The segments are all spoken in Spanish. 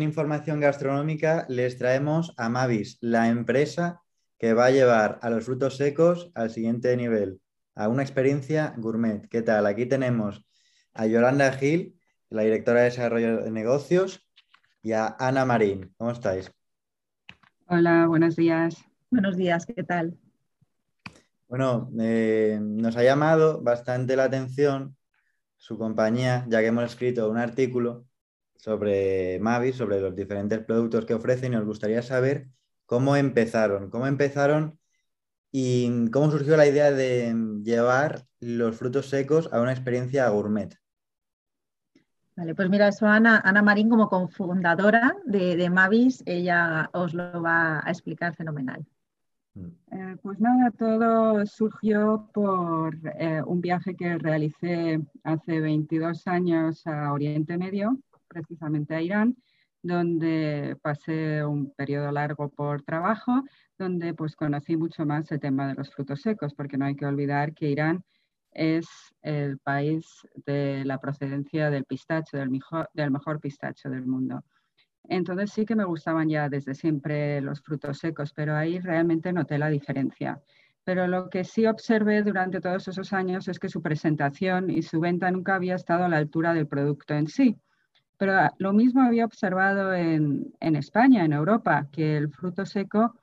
en Información Gastronómica les traemos a Mavis, la empresa que va a llevar a los frutos secos al siguiente nivel, a una experiencia gourmet. ¿Qué tal? Aquí tenemos a Yolanda Gil, la directora de Desarrollo de Negocios, y a Ana Marín. ¿Cómo estáis? Hola, buenos días. Buenos días, ¿qué tal? Bueno, eh, nos ha llamado bastante la atención su compañía, ya que hemos escrito un artículo sobre Mavis, sobre los diferentes productos que ofrecen y nos gustaría saber cómo empezaron, cómo empezaron y cómo surgió la idea de llevar los frutos secos a una experiencia gourmet. Vale, pues mira, eso Ana, Ana Marín como cofundadora de, Mavis, ella os lo va a explicar fenomenal. Mm. Eh, pues nada, todo surgió por eh, un viaje que realicé hace 22 años a Oriente Medio, precisamente a Irán, donde pasé un periodo largo por trabajo, donde pues conocí mucho más el tema de los frutos secos, porque no hay que olvidar que Irán es el país de la procedencia del pistacho, del mejor, del mejor pistacho del mundo. Entonces sí que me gustaban ya desde siempre los frutos secos, pero ahí realmente noté la diferencia. Pero lo que sí observé durante todos esos años es que su presentación y su venta nunca había estado a la altura del producto en sí. Pero ah, lo mismo había observado en, en España, en Europa, que el fruto seco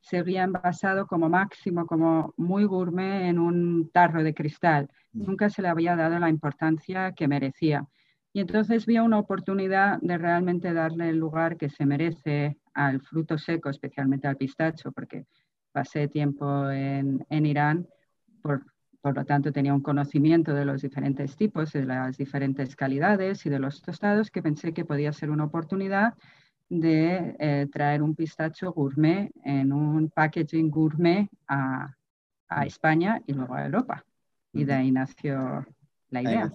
se había envasado como máximo, como muy gourmet en un tarro de cristal. Mm. Nunca se le había dado la importancia que merecía. Y entonces vi una oportunidad de realmente darle el lugar que se merece al fruto seco, especialmente al pistacho, porque pasé tiempo en, en Irán, por, por, lo tanto tenía un conocimiento de los diferentes tipos, de las diferentes calidades y de los tostados, que pensé que podía ser una oportunidad de eh, traer un pistacho gourmet en un packaging gourmet a, España y luego a Europa. Y de ahí nació la idea.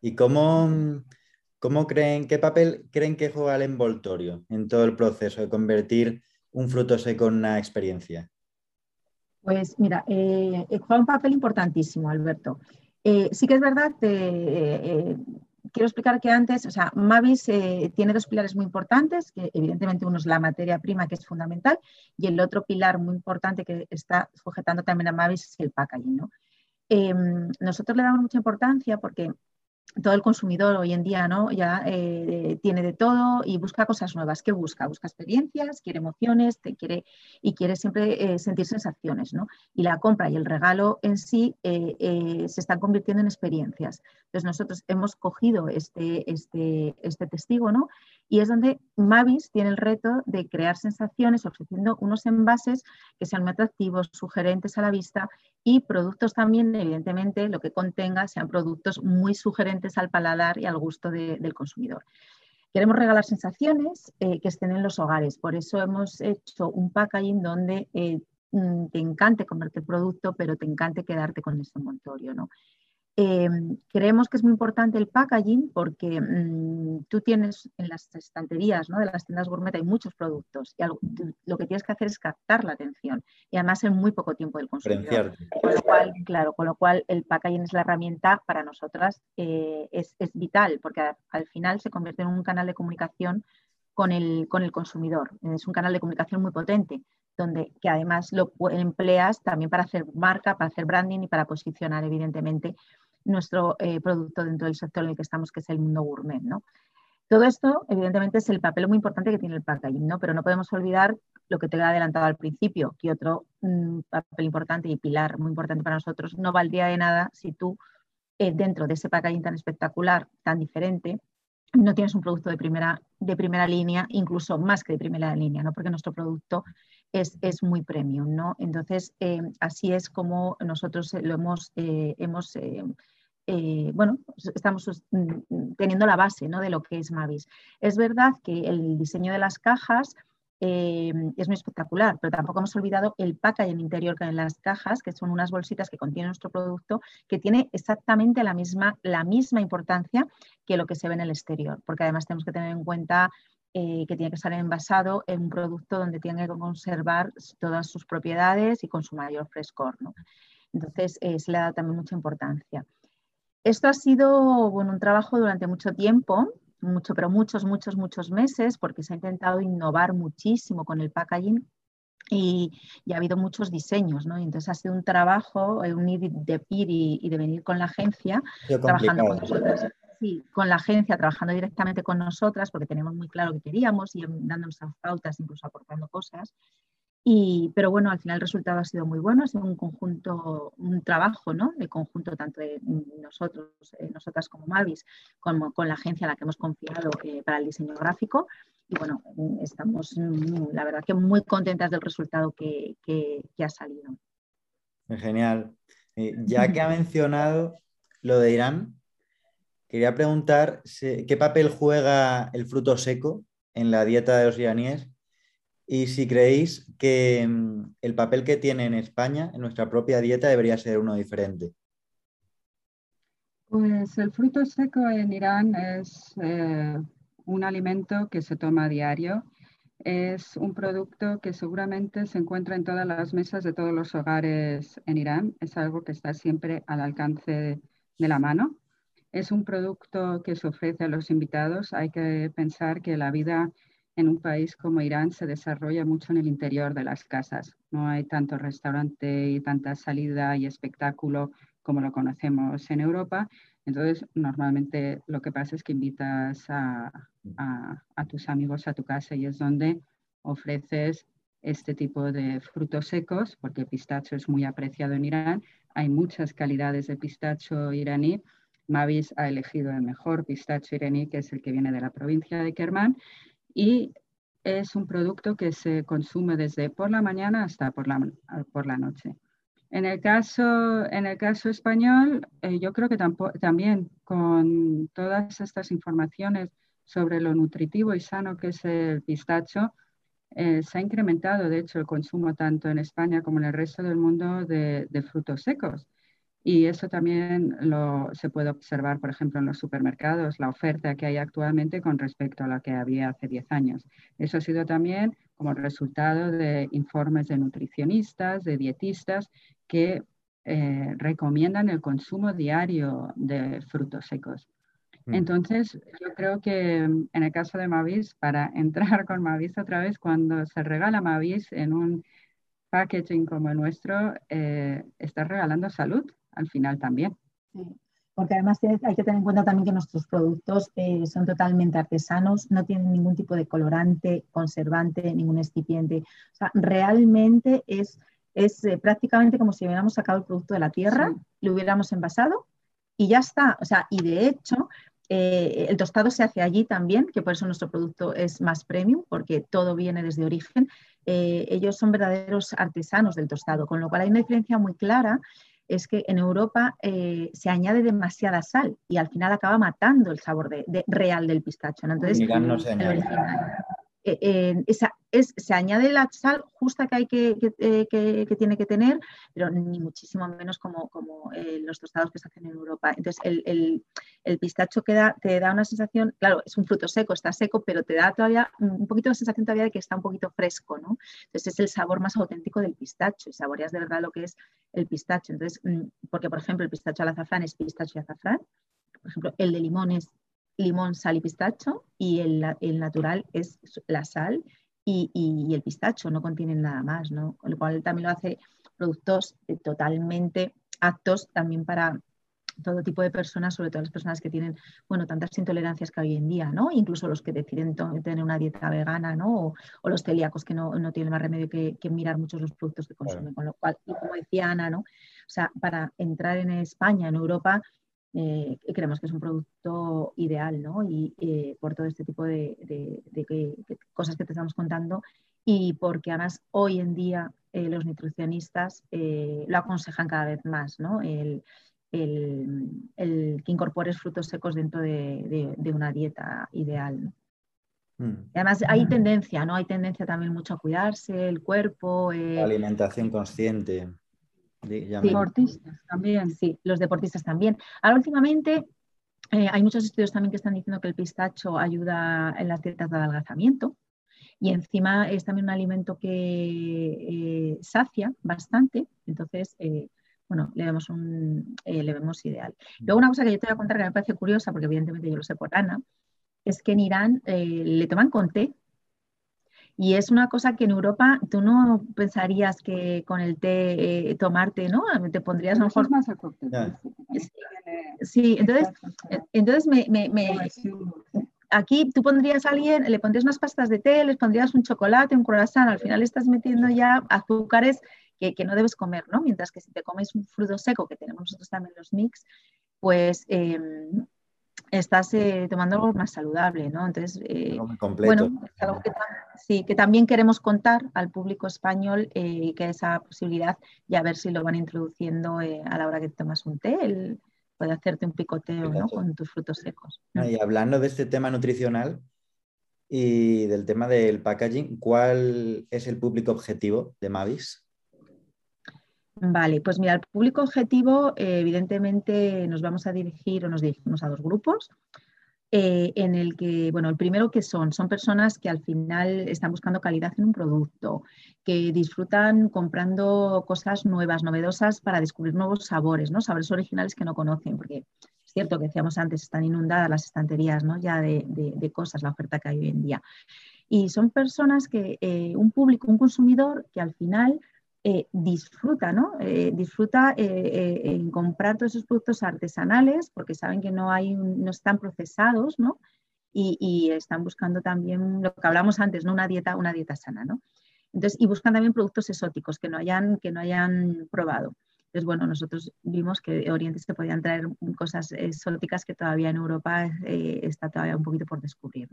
¿Y cómo, cómo creen, qué papel creen que juega el envoltorio en todo el proceso de convertir un fruto seco en una experiencia? Pues mira, eh, juega un papel importantísimo, Alberto. Eh, sí que es verdad quiero explicar que antes, o sea, Mavis eh, tiene dos pilares muy importantes, que evidentemente uno es la materia prima, que es fundamental, y el otro pilar muy importante que está sujetando también a Mavis es el packaging. ¿no? Em, nosotros le damos mucha importancia porque todo el consumidor hoy en día ¿no? ya eh, tiene de todo y busca cosas nuevas. ¿Qué busca? Busca experiencias, quiere emociones te quiere, y quiere siempre eh, sentir sensaciones. ¿no? Y la compra y el regalo en sí eh, se están convirtiendo en experiencias. Entonces nosotros hemos cogido este, este, este testigo ¿no? Y es donde Mavis tiene el reto de crear sensaciones ofreciendo unos envases que sean muy atractivos, sugerentes a la vista y productos también, evidentemente, lo que contenga sean productos muy sugerentes al paladar y al gusto del consumidor. Queremos regalar sensaciones eh, que estén en los hogares, por eso hemos hecho un packaging donde eh, mm, te encante comerte el producto, pero te encante quedarte con ese envoltorio. ¿no? Em, creemos que es muy importante el packaging porque mm, tú tienes en las estanterías de las tiendas gourmet hay muchos productos y lo que tienes que hacer es captar la atención y además en muy poco tiempo del consumidor. Con lo cual, claro, con lo cual el packaging es la herramienta para nosotras, eh, es, vital porque al final se convierte en un canal de comunicación con el, con el consumidor. Es un canal de comunicación muy potente donde que además lo empleas también para hacer marca, para hacer branding y para posicionar evidentemente nuestro eh, producto dentro del sector en el que estamos, que es el mundo gourmet. ¿no? Todo esto, evidentemente, es el papel muy importante que tiene el packaging, ¿no? pero no podemos olvidar lo que te he adelantado al principio, que otro mm, papel importante y pilar muy importante para nosotros no valdría de nada si tú, eh, dentro de ese packaging tan espectacular, tan diferente, no tienes un producto de primera, de primera línea, incluso más que de primera línea, ¿no? porque nuestro producto es, es muy premium. ¿no? Entonces, eh, así es como nosotros lo hemos, hemos bueno, estamos mm, teniendo la base ¿no? de lo que es Mavis. Es verdad que el diseño de las cajas eh, es muy espectacular, pero tampoco hemos olvidado el packaging interior que hay en las cajas, que son unas bolsitas que contienen nuestro producto, que tiene exactamente la misma, la misma importancia que lo que se ve en el exterior, porque además tenemos que tener en cuenta eh, que tiene que estar envasado en un producto donde tiene que conservar todas sus propiedades y con su mayor frescor. Entonces, se le da también mucha importancia. Esto ha sido bueno, un trabajo durante mucho tiempo mucho, pero muchos, muchos, muchos meses, porque se ha intentado innovar muchísimo con el packaging y, ha habido muchos diseños, ¿no? entonces ha sido un trabajo, eh, un ir de ir y, de venir con la agencia, trabajando con nosotros. Sí, con la agencia, trabajando directamente con nosotras, porque tenemos muy claro que queríamos y dándonos las pautas, incluso aportando cosas. Y, pero bueno, al final el resultado ha sido muy bueno, ha sido un conjunto, un trabajo ¿no? de conjunto tanto de nosotros, eh, nosotras como Mavis, como con la agencia a la que hemos confiado eh, para el diseño gráfico. Y bueno, estamos mm, la verdad que muy contentas del resultado que, que, ha salido. Genial. Eh, ya que ha mencionado lo de Irán, quería preguntar qué papel juega el fruto seco en la dieta de los iraníes y si creéis que mm, el papel que tiene en España, en nuestra propia dieta, debería ser uno diferente. Pues el fruto seco en Irán es eh, un alimento que se toma a diario. Es un producto que seguramente se encuentra en todas las mesas de todos los hogares en Irán. Es algo que está siempre al alcance de la mano. Es un producto que se ofrece a los invitados. Hay que pensar que la vida en un país como Irán se desarrolla mucho en el interior de las casas. No hay tanto restaurante y tanta salida y espectáculo como lo conocemos en Europa. Entonces, normalmente lo que pasa es que invitas a, tus amigos a tu casa y es donde ofreces este tipo de frutos secos, porque el pistacho es muy apreciado en Irán. Hay muchas calidades de pistacho iraní. Mavis ha elegido el mejor pistacho iraní, que es el que viene de la provincia de Kerman y es un producto que se consume desde por la mañana hasta por la, por la noche. En el caso, en el caso español, eh, yo creo que también con todas estas informaciones sobre lo nutritivo y sano que es el pistacho, eh, se ha incrementado, de hecho, el consumo tanto en España como en el resto del mundo de, de frutos secos. Y eso también lo, se puede observar, por ejemplo, en los supermercados, la oferta que hay actualmente con respecto a la que había hace 10 años. Eso ha sido también como resultado de informes de nutricionistas, de dietistas, que eh, recomiendan el consumo diario de frutos secos. Mm. Entonces, yo creo que en el caso de Mavis, para entrar con Mavis otra vez, cuando se regala Mavis en un packaging como el nuestro, eh, estás regalando salud al final también. porque además hay que tener en cuenta también que nuestros productos eh, son totalmente artesanos, no tienen ningún tipo de colorante, conservante, ningún excipiente. O sea, realmente es, es eh, prácticamente como si hubiéramos sacado el producto de la tierra, lo hubiéramos envasado y ya está. O sea, y de hecho, eh, el tostado se hace allí también, que por eso nuestro producto es más premium, porque todo viene desde origen. ellos son verdaderos artesanos del tostado, con lo cual hay una diferencia muy clara es que en Europa eh, se añade demasiada sal y al final acaba matando el sabor de, real del pistacho. Entonces, eh, esa, es, se añade la sal justa que, hay que, que, eh, tiene que tener, pero ni muchísimo menos como, como eh, los tostados que se hacen en Europa. Entonces, el, el, pistacho te da una sensación, claro, es un fruto seco, está seco, pero te da todavía un poquito la sensación todavía de que está un poquito fresco, ¿no? Entonces, es el sabor más auténtico del pistacho y saboreas de verdad lo que es el pistacho. Entonces, mm, porque, por ejemplo, el pistacho al azafrán es pistacho y azafrán, por ejemplo, el de limón es limón, sal y pistacho y el, natural es la sal y, el pistacho, no contienen nada más, ¿no? Con lo cual también lo hace productos totalmente aptos también para todo tipo de personas, sobre todo las personas que tienen, bueno, tantas intolerancias que hoy en día, ¿no? Incluso los que deciden tener una dieta vegana, ¿no? O, los celíacos que no, tienen más remedio que, mirar muchos los productos que consumen. Con lo cual, y como decía Ana, ¿no? O sea, para entrar en España, en Europa, eh, creemos que es un producto ideal, ¿no? Y eh, por todo este tipo de, cosas que te estamos contando y porque además hoy en día eh, los nutricionistas lo aconsejan cada vez más, ¿no? El, que incorpores frutos secos dentro de, una dieta ideal. Mm. Además hay tendencia, ¿no? Hay tendencia también mucho a cuidarse, el cuerpo. La alimentación consciente. Deportistas también. Sí, los deportistas también. Ahora últimamente eh, hay muchos estudios también que están diciendo que el pistacho ayuda en las dietas de adelgazamiento y encima es también un alimento que eh, sacia bastante, entonces, eh, bueno, le vemos, un, le vemos ideal. Luego una cosa que yo te voy a contar que me parece curiosa, porque evidentemente yo lo sé por Ana, es que en Irán eh, le toman con té. Y es una cosa que en Europa tú no pensarías que con el té eh, tomarte, ¿no? Te pondrías mejor... más Sí, entonces, entonces me, aquí tú pondrías a alguien, le pondrías unas pastas de té, les pondrías un chocolate, un croissant, al final estás metiendo ya azúcares que, no debes comer, ¿no? Mientras que si te comes un fruto seco, que tenemos nosotros también los mix, pues em, estás eh, tomando algo más saludable, ¿no? Entonces, eh, bueno, algo que, sí, que también queremos contar al público español y eh, que esa posibilidad ya ver si lo van introduciendo a la hora que tomas un té, el, puede hacerte un picoteo ¿no? con tus frutos secos. y hablando de este tema nutricional y del tema del packaging, ¿cuál es el público objetivo de Mavis? Vale, pues mira, el público objetivo, eh, evidentemente nos vamos a dirigir o nos dirigimos a dos grupos. Eh, en el que, bueno, el primero que son, son personas que al final están buscando calidad en un producto, que disfrutan comprando cosas nuevas, novedosas para descubrir nuevos sabores, ¿no? Sabores originales que no conocen, porque es cierto que decíamos antes, están inundadas las estanterías, ¿no? Ya de, cosas, la oferta que hay hoy en día. Y son personas que, eh, un público, un consumidor que al final eh, disfruta, ¿no? Eh, disfruta eh, en comprar todos esos productos artesanales porque saben que no, están procesados. Y, están buscando también lo que hablamos antes. Una dieta, una dieta sana, ¿no? Entonces, y buscan también productos exóticos que no hayan, probado. Entonces, bueno, nosotros vimos que de Oriente se podían traer cosas exóticas que todavía en Europa está todavía un poquito por descubrir.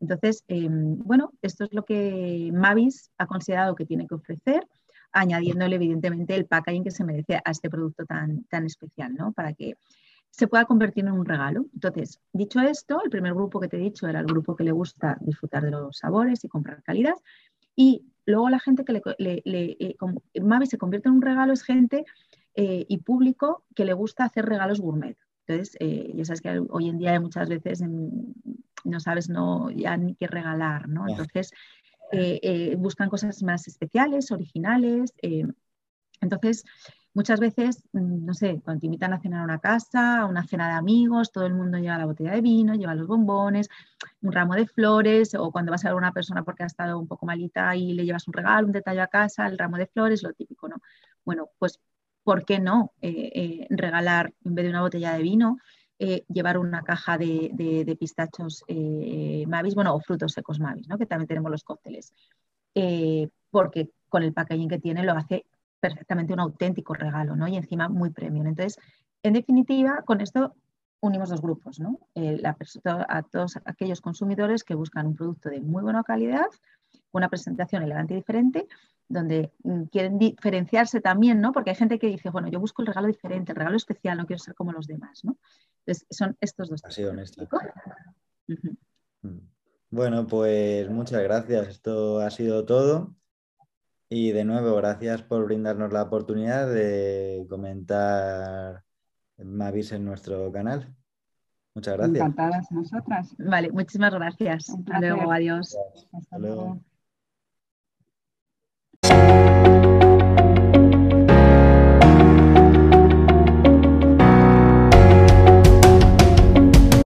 Entonces, em, bueno, esto es lo que Mavis ha considerado que tiene que ofrecer añadiéndole evidentemente el packaging que se merece a este producto tan, tan especial, ¿no? Para que se pueda convertir en un regalo. Entonces, dicho esto, el primer grupo que te he dicho era el grupo que le gusta disfrutar de los sabores y comprar calidad. Y luego la gente que le, le, eh, Mavi se convierte en un regalo es gente eh, y público que le gusta hacer regalos gourmet. Entonces, eh, ya sabes que hoy en día muchas veces no sabes no, ya ni qué regalar, ¿no? Entonces, eh, eh, buscan cosas más especiales, originales. Eh, entonces, muchas veces, mm, no sé, cuando te invitan a cenar a una casa, a una cena de amigos, todo el mundo lleva la botella de vino, lleva los bombones, un ramo de flores, o cuando vas a ver a una persona porque ha estado un poco malita y le llevas un regalo, un detalle a casa, el ramo de flores, lo típico, ¿no? Bueno, pues, ¿por qué no regalar en vez de una botella de vino? Eh, llevar una caja de, pistachos eh, Mavis, bueno, o frutos secos Mavis, ¿no? que también tenemos los cócteles, eh, porque con el packaging que tiene lo hace perfectamente un auténtico regalo, ¿no? Y encima muy premium. Entonces, en definitiva, con esto unimos dos grupos, ¿no? a todos aquellos consumidores que buscan un producto de muy buena calidad, una presentación elegante y diferente, donde mm, quieren diferenciarse también, ¿no? Porque hay gente que dice, bueno, yo busco el regalo diferente, el regalo especial, no quiero ser como los demás, ¿no? Entonces, son estos dos. Así honesto. Mm. Bueno, pues muchas gracias. Esto ha sido todo. Y de nuevo, gracias por brindarnos la oportunidad de comentar Mavis en nuestro canal. Muchas gracias. Encantadas nosotras. Vale, muchísimas gracias. Hasta luego, adiós. Hasta luego.